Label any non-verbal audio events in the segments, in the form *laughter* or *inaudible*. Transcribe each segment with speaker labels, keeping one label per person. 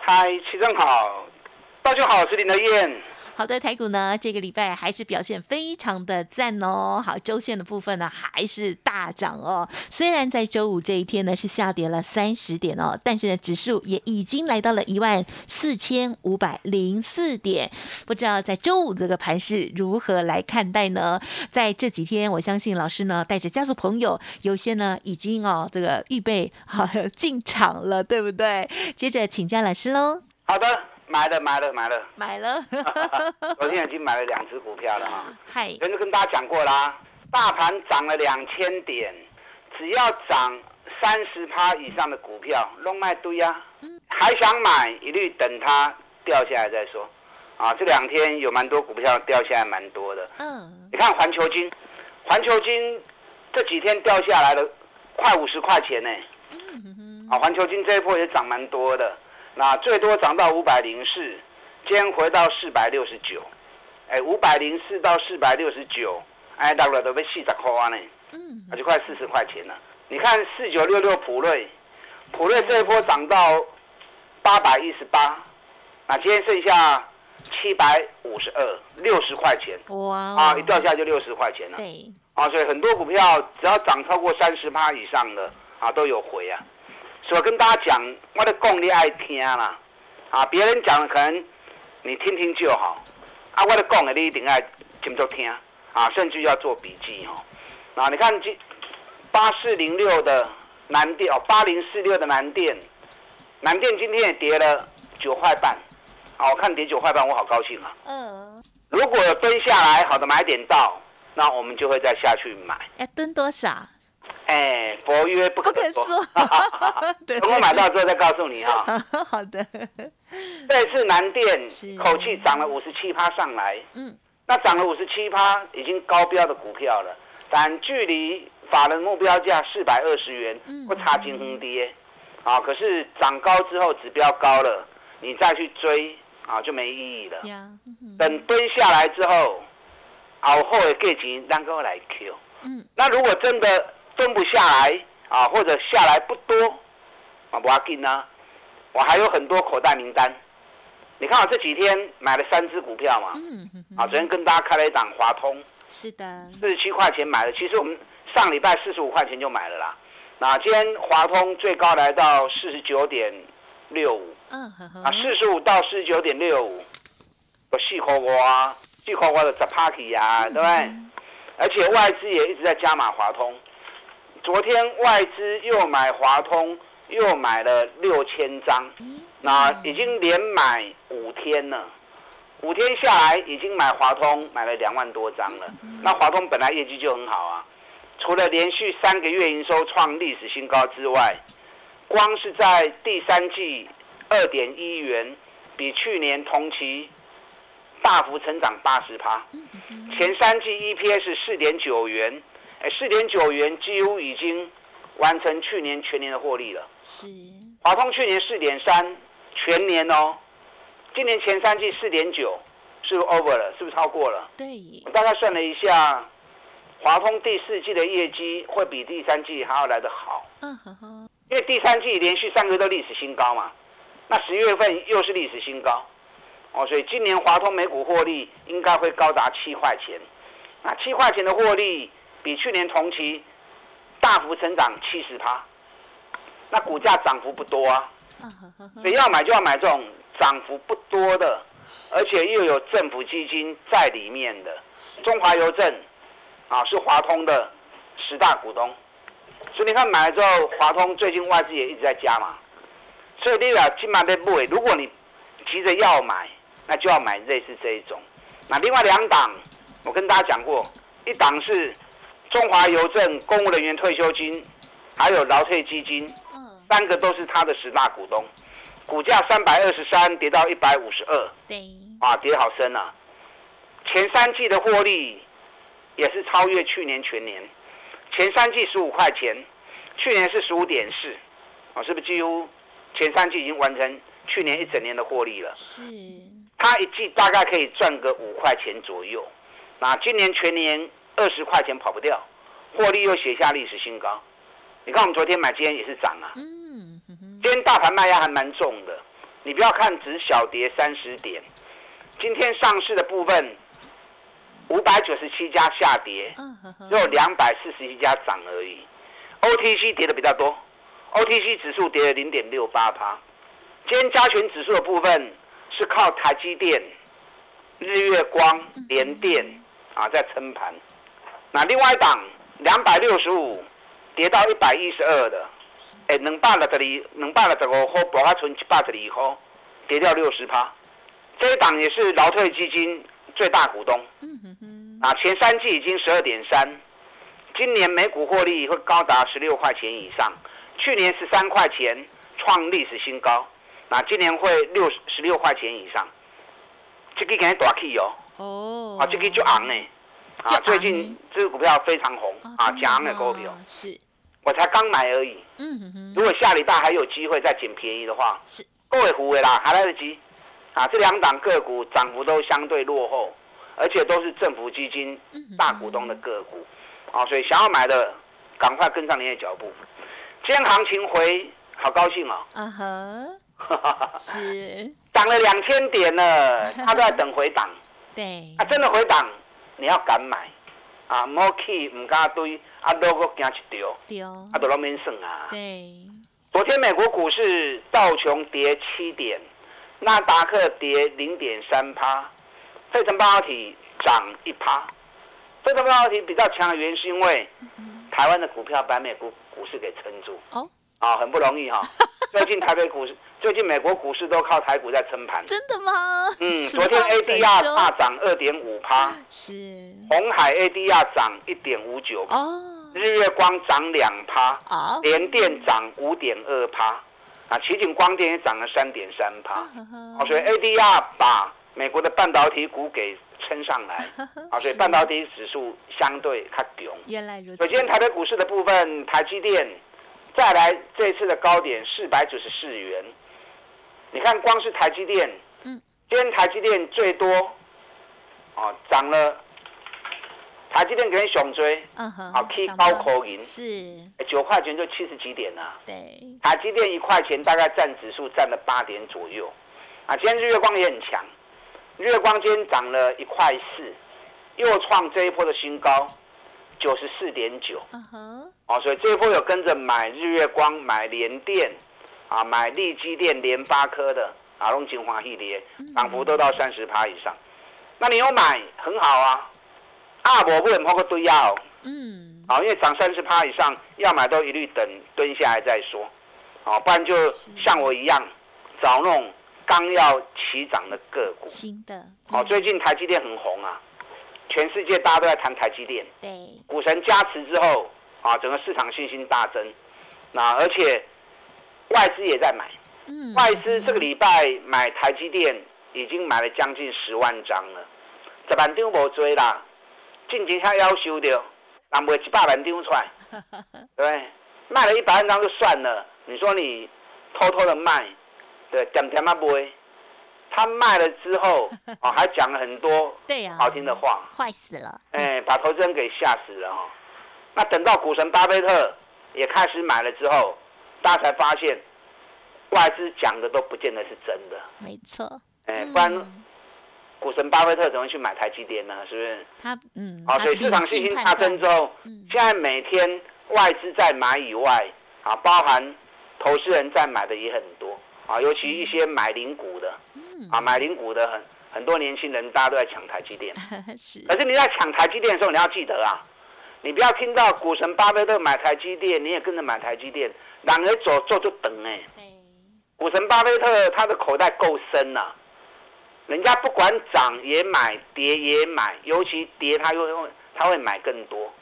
Speaker 1: 嗨，齐正好，大家好，我是林德燕。
Speaker 2: 好的，台股呢这个礼拜还是表现非常的赞哦。好，周线的部分呢还是大涨哦。虽然在周五这一天呢是下跌了三十点哦，但是呢指数也已经来到了一万四千五百零四点。不知道在周五这个盘势如何来看待呢？在这几天，我相信老师呢带着家族朋友，有些呢已经哦这个预备好进场了，对不对？接着请教老师喽。
Speaker 1: 好的。买了买了买了，
Speaker 2: 买了。*laughs*
Speaker 1: 昨天已经买了两只股票了哈。
Speaker 2: 嗨，
Speaker 1: 前就跟大家讲过啦，大盘涨了两千点，只要涨三十趴以上的股票，弄卖堆呀。还想买，一律等它掉下来再说。啊，这两天有蛮多股票掉下来蛮多的。嗯。你看环球金，环球金这几天掉下来了，快五十块钱呢。嗯啊，环球金这一波也涨蛮多的。那最多涨到五百零四，今天回到四百六十九，哎，五百零四到四百六十九，哎，到了都被四十块呢，嗯，那就快四十块钱了。你看四九六六普瑞，普瑞这一波涨到八百一十八，那今天剩下七百五十二，六十块钱，哇，啊，一掉下就六十块钱了，对，啊，所以很多股票只要涨超过三十趴以上的啊，都有回啊。所以跟大家讲，我的讲你爱听啦，啊，别人讲可能你听听就好，啊，我的讲的你一定要听着听，啊，甚至要做笔记哦。啊，你看今八四零六的南电哦，八零四六的南电，南电今天也跌了九块半，啊，我看跌九块半，我好高兴啊。嗯。如果有蹲下来，好的买点到，那我们就会再下去买。
Speaker 2: 要蹲多少？
Speaker 1: 哎，佛曰不可说。*laughs* 等我买到之后再告诉你哈。*laughs*
Speaker 2: 好的。
Speaker 1: 这次南电口气涨了五十七趴上来，嗯，那涨了五十七趴，已经高标的股票了，但距离法人目标价四百二十元不差金红跌，啊，可是涨高之后指标高了，你再去追啊就没意义了。等蹲下来之后，熬后的价钱让哥来 Q。嗯，那如果真的。蹲不下来啊，或者下来不多啊，不要紧呢。我还有很多口袋名单。你看我这几天买了三只股票嘛，啊，昨天跟大家开了一档华通，
Speaker 2: 是的，
Speaker 1: 四十七块钱买的。其实我们上礼拜四十五块钱就买了啦。那今天华通最高来到四十九点六五，嗯，啊，四十五到四十九点六五，我细抠我啊，细抠我的十 party 呀，对不对？而且外资也一直在加码华通。昨天外资又买华通，又买了六千张，那已经连买五天了。五天下来，已经买华通买了两万多张了。那华通本来业绩就很好啊，除了连续三个月营收创历史新高之外，光是在第三季二点一元，比去年同期大幅成长八十趴。前三季 EPS 四点九元。哎，四点九元几乎已经完成去年全年的获利了。是，华通去年四点三，全年哦，今年前三季四点九，是不是 over 了？是不是超过了？
Speaker 2: 对。
Speaker 1: 我大概算了一下，华通第四季的业绩会比第三季还要来得好。嗯哼哼。因为第三季连续三个都历史新高嘛，那十月份又是历史新高，哦，所以今年华通每股获利应该会高达七块钱。那七块钱的获利。比去年同期大幅成长七十趴，那股价涨幅不多啊，*laughs* 所以要买就要买这种涨幅不多的，而且又有政府基金在里面的。中华邮政啊是华通的十大股东，所以你看买了之后，华通最近外资也一直在加嘛，所以你啊金马的部位，如果你急着要买，那就要买类似这一种。那另外两档，我跟大家讲过，一档是。中华邮政公务人员退休金，还有劳退基金，三个都是他的十大股东。股价三百二十三跌到一百五十二，
Speaker 2: 对，
Speaker 1: 啊，跌好深啊！前三季的获利也是超越去年全年，前三季十五块钱，去年是十五点四，啊，是不是几乎前三季已经完成去年一整年的获利了？
Speaker 2: 是，
Speaker 1: 它一季大概可以赚个五块钱左右，那今年全年二十块钱跑不掉，获利又写下历史新高。你看我们昨天买，今天也是涨啊。
Speaker 2: 嗯
Speaker 1: 今天大盘卖压还蛮重的，你不要看只小跌三十点，今天上市的部分五百九十七家下跌，只有两百四十一家涨而已。OTC 跌的比较多，OTC 指数跌了零点六八趴。今天加权指数的部分是靠台积电、日月光、联电啊在撑盘。那另外一档两百六十五跌到一百一十二的，哎，两百六十二、两百六十五块，博它存一百十二块，跌掉六十趴。这一档也是劳退基金最大股东。啊，前三季已经十二点三，今年每股获利会高达十六块钱以上，去年十三块钱创历史新高，那今年会六十六块钱以上，这个给大气哦，
Speaker 2: 哦，
Speaker 1: 啊，这个就昂呢，
Speaker 2: 就
Speaker 1: 啊，最近这个股票非常红
Speaker 2: 哦
Speaker 1: 啊，
Speaker 2: 真
Speaker 1: 强的股票，
Speaker 2: 是，
Speaker 1: 我才刚买而已，
Speaker 2: 嗯哼哼，
Speaker 1: 如果下礼拜还有机会再捡便宜的话，
Speaker 2: 是，
Speaker 1: 各位胡的啦，还来得及，啊，这两档个股涨幅都相对落后，而且都是政府基金
Speaker 2: 嗯哼
Speaker 1: 大股东的个股，啊，所以想要买的赶快跟上您的脚步。今天行情回，好高兴哦，
Speaker 2: 啊哈，*laughs* 是，
Speaker 1: 涨了两千点了，他都在等回档，*laughs*
Speaker 2: 对。
Speaker 1: 啊，，真的回档，你要敢买，啊，唔好去唔敢堆，啊，都个惊一条，
Speaker 2: 丢，
Speaker 1: 啊，都拢免算啊。
Speaker 2: 对，
Speaker 1: 昨天美国股市道琼跌七点，纳达克跌零点三趴，费城半导体涨一趴。费城半导体比较强的原因是因为台湾的股票把美国股市给撑住，
Speaker 2: 哦，
Speaker 1: 啊，很不容易哈、*laughs* 最近台北股市，最近美国股市都靠台股在撑盘。
Speaker 2: 真的吗？
Speaker 1: 嗯，*laughs* 昨天 ADR
Speaker 2: 说？
Speaker 1: 大涨二点五趴，
Speaker 2: 是，
Speaker 1: 红海 ADR 涨一点五九，
Speaker 2: 哦，
Speaker 1: 日月光涨两趴，
Speaker 2: 好，
Speaker 1: 联电涨五点二趴，啊，奇景光电也涨了三点三趴，
Speaker 2: 嗯
Speaker 1: 啊，所以 ADR 把美国的半导体股给撑上来，*laughs* 啊，所以半导体指数相对较强。
Speaker 2: 原来如此，
Speaker 1: 所以今天台北股市的部分，台积电再来这次的高点四百九十四元，你看光是台积电，
Speaker 2: 嗯，
Speaker 1: 今天台积电最多，哦，涨了，台积电给人熊追，
Speaker 2: 嗯哼，
Speaker 1: 啊，K
Speaker 2: 涨
Speaker 1: 高
Speaker 2: 到
Speaker 1: 口银，
Speaker 2: 是，
Speaker 1: 九块钱就七十几点了、
Speaker 2: 对，
Speaker 1: 台积电一块钱大概占指数占了八点左右，啊，今天日月光也很强，日月光今天涨了一块四，又创这一波的新高，九十四点九，
Speaker 2: 嗯哼，
Speaker 1: 哦，所以这一波有跟着买日月光、买联电，啊，买利基电、联发科的，啊，拢金华系列，涨幅都到三十趴以上，那你有买很好啊，啊，我不能抛个堆啊哦。
Speaker 2: 嗯，
Speaker 1: 好，因为涨三十趴以上，要买都一律等蹲下来再说，啊，不然就像我一样找那种刚要起涨的个股。
Speaker 2: 新的，
Speaker 1: 哦，
Speaker 2: 嗯。
Speaker 1: 最近台积电很红啊，全世界大家都在谈台积电，
Speaker 2: 对，
Speaker 1: 股神加持之后啊，整个市场信心大增，那而且外资也在买，
Speaker 2: 嗯，
Speaker 1: 外资这个礼拜买台积电已经买了将近十万张了，十万张无追啦，进前他要求的，人卖一百万张出来，*laughs* 对？卖了一百万张就算了，你说你偷偷的卖，对，点点啊卖，他卖了之后，*laughs* 哦，还讲了很多
Speaker 2: 对呀，
Speaker 1: 好听的话，
Speaker 2: 坏死了，
Speaker 1: 哎，把投资人给吓死了哈、哦。那等到股神巴菲特也开始买了之后，大家才发现外资讲的都不见得是真的。
Speaker 2: 没错，
Speaker 1: 哎，不然
Speaker 2: 嗯
Speaker 1: 股神巴菲特怎么会去买台积电呢？是不是？
Speaker 2: 他嗯，
Speaker 1: 好，
Speaker 2: 他
Speaker 1: 所以市场信心
Speaker 2: 判
Speaker 1: 大增之后，
Speaker 2: 嗯
Speaker 1: 现在每天外资在买以外，啊，包含投资人在买的也很多啊，尤其一些买零股的
Speaker 2: 嗯
Speaker 1: 啊，买零股的很很多年轻人，大家都在抢台积电。*laughs*
Speaker 2: 是，
Speaker 1: 可是你在抢台积电的时候，你要记得啊，你不要听到股神巴菲特买台积电，你也跟着买台积电，两人走做就等哎、
Speaker 2: 对，
Speaker 1: 股神巴菲特他的口袋够深呐、人家不管涨也买，跌也买，尤其跌他又会他会买更多。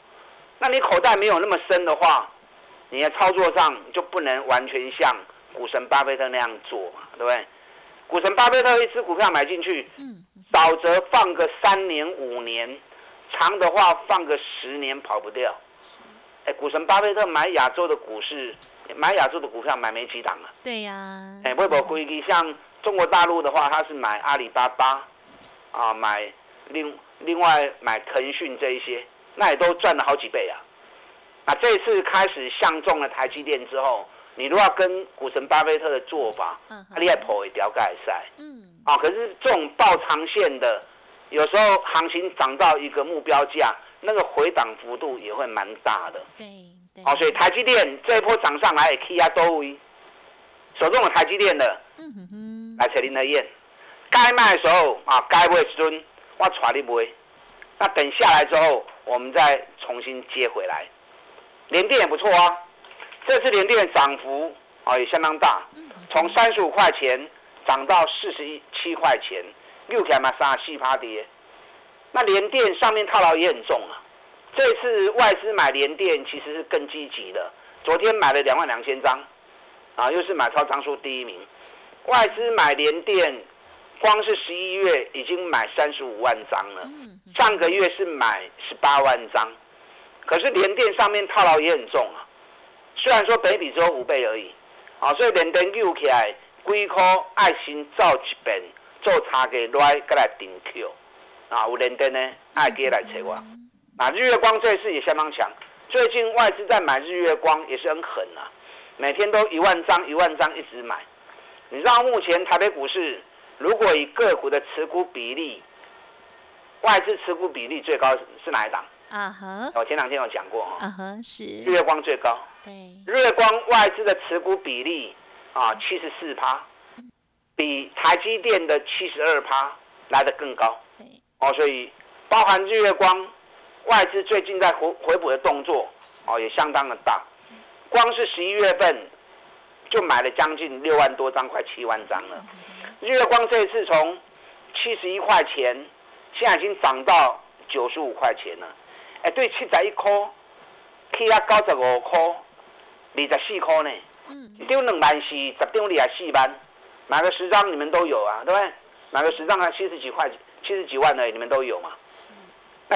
Speaker 1: 那你口袋没有那么深的话，你的操作上就不能完全像股神巴菲特那样做嘛，对不对？股神巴菲特一只股票买进去，嗯，少则放个三年五年，长的话放个十年跑不掉。哎，股神巴菲特买亚洲的股市，买亚洲的股票买没几档啊？
Speaker 2: 对呀。
Speaker 1: 哎，微博规矩，像中国大陆的话，他是买阿里巴巴，啊，买另另外买腾讯这一些，那也都赚了好几倍啊。那这次开始相中了台积电之后，你如果要跟股神巴菲特的做法，嗯，你也跑一条盖赛，嗯，啊，可是这种爆长线的，有时候行情涨到一个目标价。那个回档幅度也会蛮大的，
Speaker 2: 对，
Speaker 1: 好，所以台积电这一波涨上来，K 压多位，手中有台积电的，嗯哼哼，来找林德燕，该卖的时候啊，该卖时阵我带你卖，那等下来之后，我们再重新接回来。联电也不错啊，这次联电涨幅啊也相当大，从三十五块钱涨到四十一七块钱，又起来嘛三四趴跌。那联电上面套牢也很重啊，这次外资买联电其实是更积极的，昨天买了两万两千张，啊，又是买超张数第一名。外资买联电，光是十一月已经买三十五万张了，上个月是买十八万张，可是联电上面套牢也很重啊，虽然说北比只有五倍而已，啊，所以联电救起来，几颗爱心造一遍，做差价来再来顶 Q。啊，有连电呢，爱给来找我。啊，日月光这次也相当强，最近外资在买日月光也是很狠啊，每天都一万张一万张一直买。你知道目前台北股市如果以个股的持股比例，外资持股比例最高是哪一档？啊哈，我前两天有讲过啊哈，是日月光最高。对，日月光外资的持股比例啊七十四趴，比台积电的七十二趴来的更高。哦，所以包含日月光外资最近在回回补的动作，哦也相当的大，光是十一月份就买了将近六万多张，快七万张了。日月光这一次从七十一块钱，现在已经涨到九十五块钱了。哎，对，七十一块，起啊九十五块，二十四块呢。嗯。一张两万四，十张二十四万，买个十张你们都有啊，对不对？买个十张啊，七十几块。七十几万的，你们都有嘛？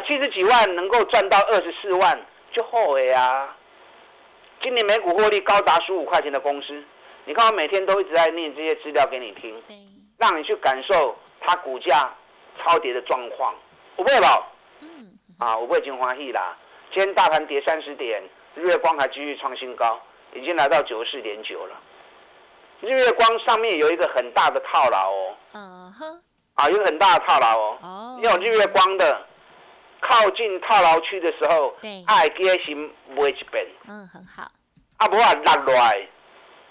Speaker 1: 七十几万能够赚到二十四万，就后悔啊！今年每股获利高达十五块钱的公司，你看我每天都一直在念这些资料给你听，让你去感受它股价超跌的状况。我不会吧？嗯。啊，我不会金华喜啦。今天大盘跌三十点，日月光还继续创新高，已经来到九十四点九了。日月光上面有一个很大的套牢哦。嗯哼。啊，有很大的套牢哦。有日月光的，靠近套牢区的时候，爱给先买一遍。嗯，很好。啊，不啊落来，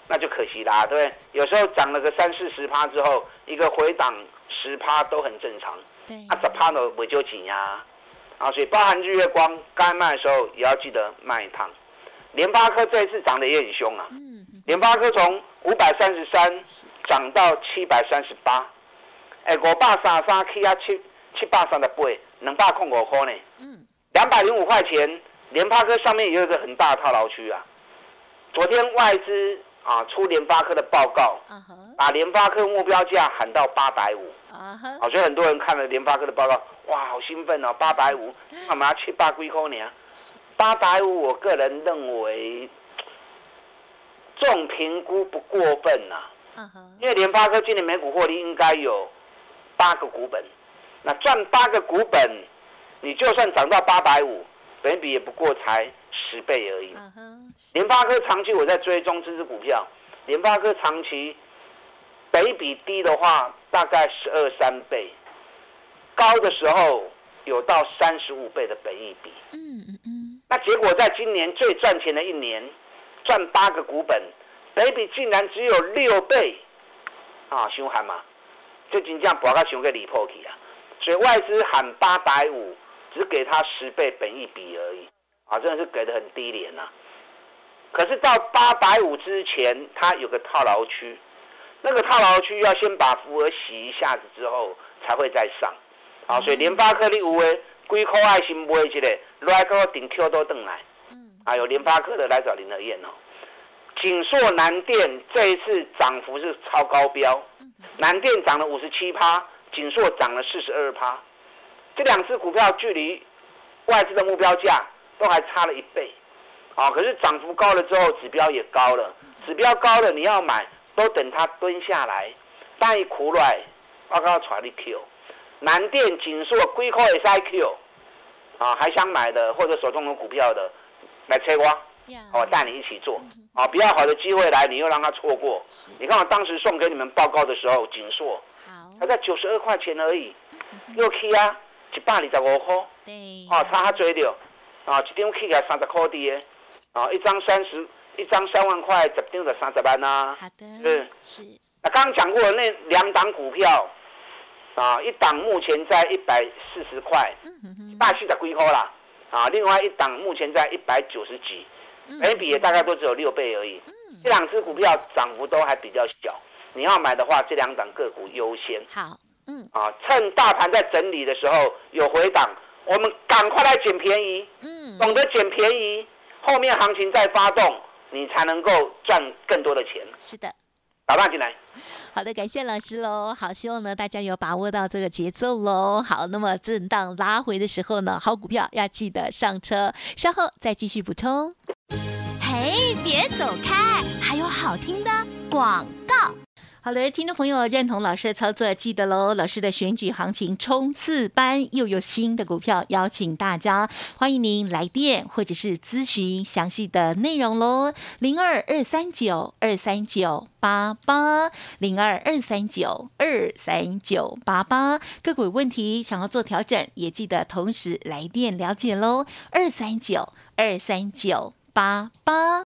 Speaker 1: 那就可惜啦，对不对？有时候涨了个三四十趴之后，一个回档十趴都很正常。对。啊，十趴都不就紧呀？啊，所以包含日月光该卖的时候，也要记得卖一趟。联发科这一次涨得也很凶啊。嗯。联发科从五百三十三涨到七百三十八。哎，五百三三起啊七七百三十八，两百控五块呢。嗯，两百零五块钱，联发科上面也有一个很大的套牢区啊。昨天外资啊出联发科的报告，把联发科目标价喊到八百五。啊所以很多人看了联发科的报告，哇，好兴奋哦，八百五，干嘛七百几块呢？八百五，我个人认为，这种评估不过分呐。因为联发科今年每股获利应该有。八个股本，那赚八个股本，你就算涨到八百五，本比也不过才十倍而已。联发科长期我在追踪这支股票，联发科长期北比低的话，大概十二三倍，高的时候有到三十五倍的本益比。嗯嗯嗯。那结果在今年最赚钱的一年，赚八个股本，北比竟然只有六倍，啊，凶悍嘛！就真正博到熊给离破去啊！所以外资喊八百五，只给他十倍本一比而已，啊，真的是给的很低廉呐。可是到八百五之前，它有个套牢区，那个套牢区要先把符额洗一下子之后，才会再上。啊，所以联发科你有诶，几颗爱心买一个，来个顶 Q 都等来。嗯。啊，有联发科的来找林德燕哦。锦硕、南电这一次涨幅是超高标，南电涨了五十七趴，锦硕涨了四十二趴，这两只股票距离外资的目标价都还差了一倍，啊，可是涨幅高了之后，指标也高了，指标高了你要买，都等它蹲下来，但一苦来，我告传你 Q，南电、锦硕、硅科也是 Q，啊，还想买的或者手中有股票的，来催我。我带你一起做，啊，比较好的机会来，你又让他错过。你看我当时送给你们报告的时候，锦硕，还在九十二块钱而已，又去啊，一百二十五块，哦，差哈多了，啊，一张起来三十块的，啊，一张三十，一张三万块，十张就三十万呐。
Speaker 2: 好的，是是。
Speaker 1: 那刚刚讲过那两档股票，啊，一档目前在一百四十块，一百四十几块啦，啊，另外一档目前在一百九十几。每笔也大概都只有六倍而已，这两只股票涨幅都还比较小，你要买的话，这两档个股优先。
Speaker 2: 好，嗯，
Speaker 1: 啊，趁大盘在整理的时候有回档，我们赶快来捡便宜。嗯，懂得捡便宜，后面行情再发动，你才能够赚更多的钱。
Speaker 2: 是的。
Speaker 1: 打断进来，
Speaker 2: 好的，感谢老师喽。好，希望呢大家有把握到这个节奏喽。好，那么震荡拉回的时候呢，好股票要记得上车，稍后再继续补充。嘿，别走开，还有好听的广告。好的，听众朋友认同老师的操作，记得喽。老师的选举行情冲刺班又有新的股票邀请大家，欢迎您来电或者是咨询详细的内容喽。零二二三九二三九八八零二二三九二三九八八，个股有问题想要做调整，也记得同时来电了解喽。二三九二三九八八。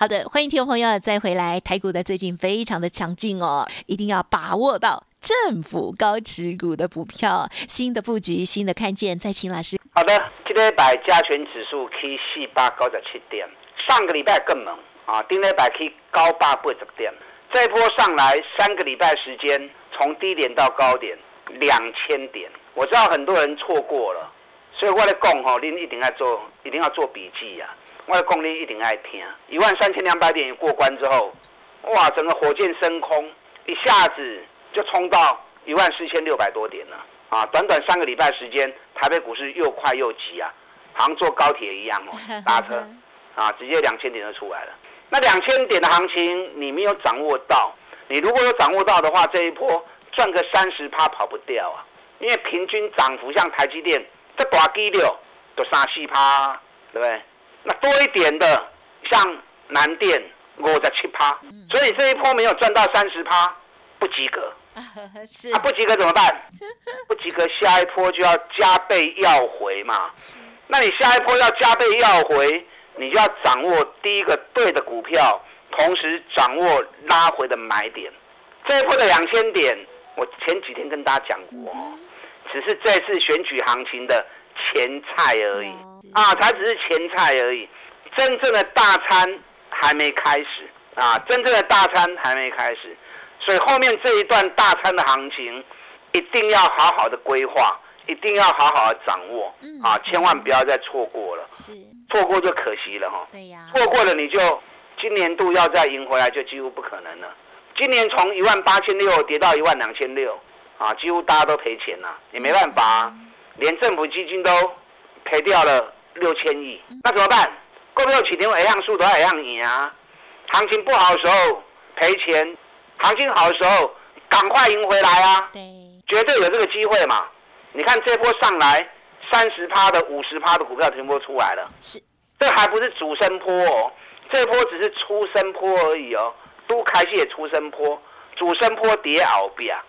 Speaker 2: 好的，欢迎听众朋友再回来。台股的最近非常的强劲哦，一定要把握到政府高持股的股票，新的布局，新的看见。再请老师。
Speaker 1: 好的，今天百加权指数 K 四八高十七点，上个礼拜更猛啊，今天百 K 高八八十点，这波上来三个礼拜时间，从低点到高点两千点，我知道很多人错过了，所以我来讲吼，您一定要做，一定要做笔记呀。我的功力一定爱听，一万三千两百点过关之后，哇，整个火箭升空，一下子就冲到一万四千六百多点了啊！短短三个礼拜时间，台北股市又快又急啊，好像坐高铁一样哦，搭车啊，直接两千点就出来了。那两千点的行情你没有掌握到，你如果有掌握到的话，这一波赚个三十趴跑不掉啊！因为平均涨幅像台积电这大基六都三四趴，对不对？那多一点的，像南电五十七趴，所以这一波没有赚到三十趴，不及格。*laughs*
Speaker 2: 是，
Speaker 1: 不及格怎么办？不及格，下一波就要加倍要回嘛。那你下一波要加倍要回，你就要掌握第一个对的股票，同时掌握拉回的买点。这一波的两千点，我前几天跟大家讲过，只是这次选举行情的前菜而已。啊，才只是前菜而已，真正的大餐还没开始啊！真正的大餐还没开始，所以后面这一段大餐的行情，一定要好好的规划，一定要好好的掌握啊！千万不要再错过了，
Speaker 2: 是
Speaker 1: 错过就可惜了哈。
Speaker 2: 对呀，
Speaker 1: 错过了你就今年度要再赢回来就几乎不可能了。今年从一万八千六跌到一万两千六，啊，几乎大家都赔钱了，也没办法，连政府基金都赔掉了。六千亿，那怎么办？股票起点一样速度一样赢啊！行情不好的时候赔钱，行情好的时候赶快赢回来啊！
Speaker 2: 对，
Speaker 1: 绝对有这个机会嘛！你看这波上来三十趴的、五十趴的股票停波出来了，
Speaker 2: 是，
Speaker 1: 这还不是主升坡哦，这波只是出升坡而已哦，都开始也出升坡，主升坡跌鳌比啊，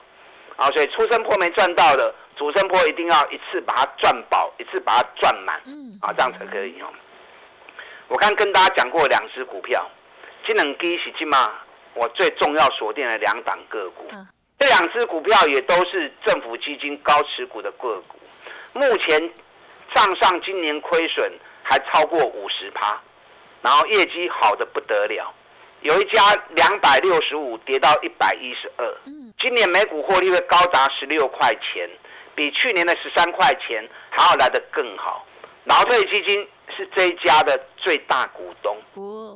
Speaker 1: 啊，所以出生坡没赚到的。主升坡一定要一次把它赚饱，一次把它赚满，啊，这样才可以哦。我刚跟大家讲过两只股票，这两支是金嘛我最重要锁定了两档个股。这两只股票也都是政府基金高持股的个股，目前账上今年亏损还超过五十趴，然后业绩好的不得了，有一家两百六十五跌到一百一十二，今年每股获利会高达十六块钱，比去年的十三块钱还要来得更好。劳退基金是这一家的最大股东，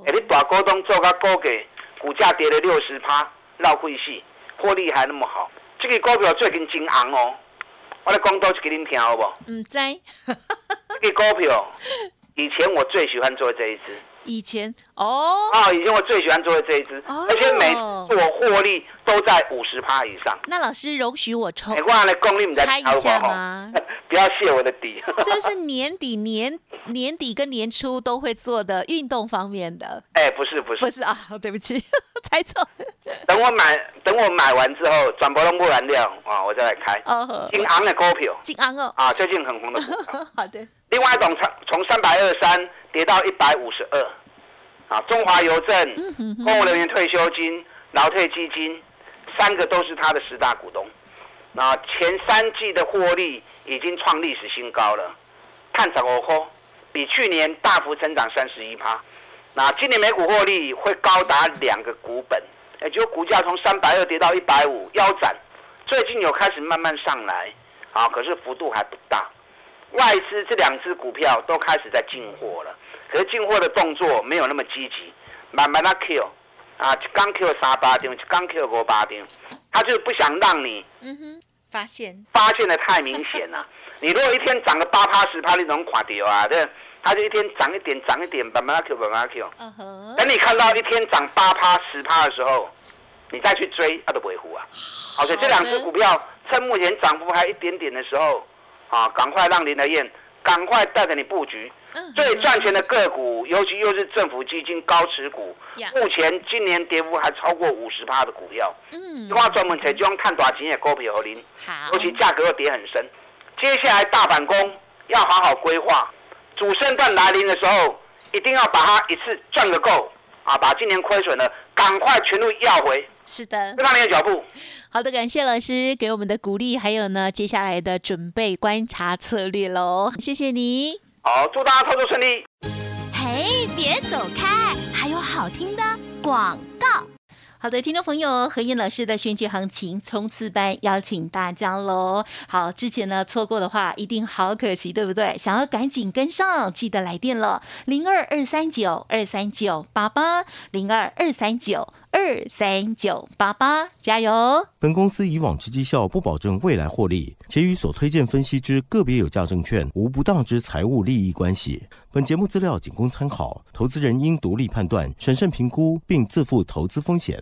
Speaker 1: 哎，你大股东做个高给，股价跌了六十趴，绕会戏。获利还那么好，这个股票最近真昂哦！我来讲多一给您听好不？
Speaker 2: 唔知。
Speaker 1: 这个股票 *laughs* 以前我最喜欢做这一支。
Speaker 2: 以前哦。
Speaker 1: 啊，以前我最喜欢做的这一支，而且每次我获利都在五十趴以上。
Speaker 2: 那老师容许我抽？
Speaker 1: 我来功力，你
Speaker 2: 猜一下吗？*laughs*
Speaker 1: 不要泄我的底。*laughs*
Speaker 2: 这是年底年？年底跟年初都会做的运动方面的，
Speaker 1: 哎，不是不是
Speaker 2: 不是啊，对不起，猜错。
Speaker 1: 等我买，等我买完之后，转播都不完掉啊，我再来开。哦，金昂的股票，
Speaker 2: 金昂哦，
Speaker 1: 啊，最近很红的股
Speaker 2: 票。*laughs* 好的。
Speaker 1: 另外一种从从三百二三跌到一百五十二，啊，中华邮政、公务人员退休金、劳退基金，三个都是他的十大股东。那前三季的获利已经创历史新高了，探十五块。比去年大幅增长三十一趴，那今年每股获利会高达两个股本，也就股价从三百二跌到一百五腰斩，最近有开始慢慢上来，啊，可是幅度还不大。外资这两只股票都开始在进货了，可是进货的动作没有那么积极，慢慢的 Q，啊，刚 Q 三八丁，刚 Q 五八丁，他就是不想让你，
Speaker 2: 嗯哼，发现，
Speaker 1: 发现的太明显了。你如果一天涨个八趴十趴，你怎么垮掉啊？对，它就一天涨一点，涨一点，慢慢 Q，慢慢 Q。嗯哼。等你看到一天涨八趴十趴的时候，你再去追，它都不会糊啊。好，所以这两只股票趁目前涨幅还一点点的时候，啊，赶快让林德燕赶快带着你布局最赚钱的个股，尤其又是政府基金高持股，目前今年跌幅还超过五十趴的股票。嗯。我专门才将看短钱的股票和您，
Speaker 2: 好，
Speaker 1: 尤其价格又跌很深。接下来大反攻要好好规划，主升段来临的时候，一定要把它一次赚个够啊！把今年亏损的赶快全部要回。
Speaker 2: 是的，
Speaker 1: 跟上你的脚步。
Speaker 2: 好的，感谢老师给我们的鼓励，还有呢，接下来的准备观察策略喽。谢谢你。
Speaker 1: 好，祝大家操作顺利。
Speaker 2: 嘿，别走开，还有好听的广告。好的，听众朋友，何燕老师的选举行情冲刺班邀请大家喽。好，之前呢错过的话，一定好可惜，对不对？想要赶紧跟上，记得来电了，零二二三九二三九八八，零二二三九二三九八八，加油！
Speaker 3: 本公司以往之绩效不保证未来获利，且与所推荐分析之个别有价证券无不当之财务利益关系。本节目资料仅供参考，投资人应独立判断、审慎评估，并自负投资风险。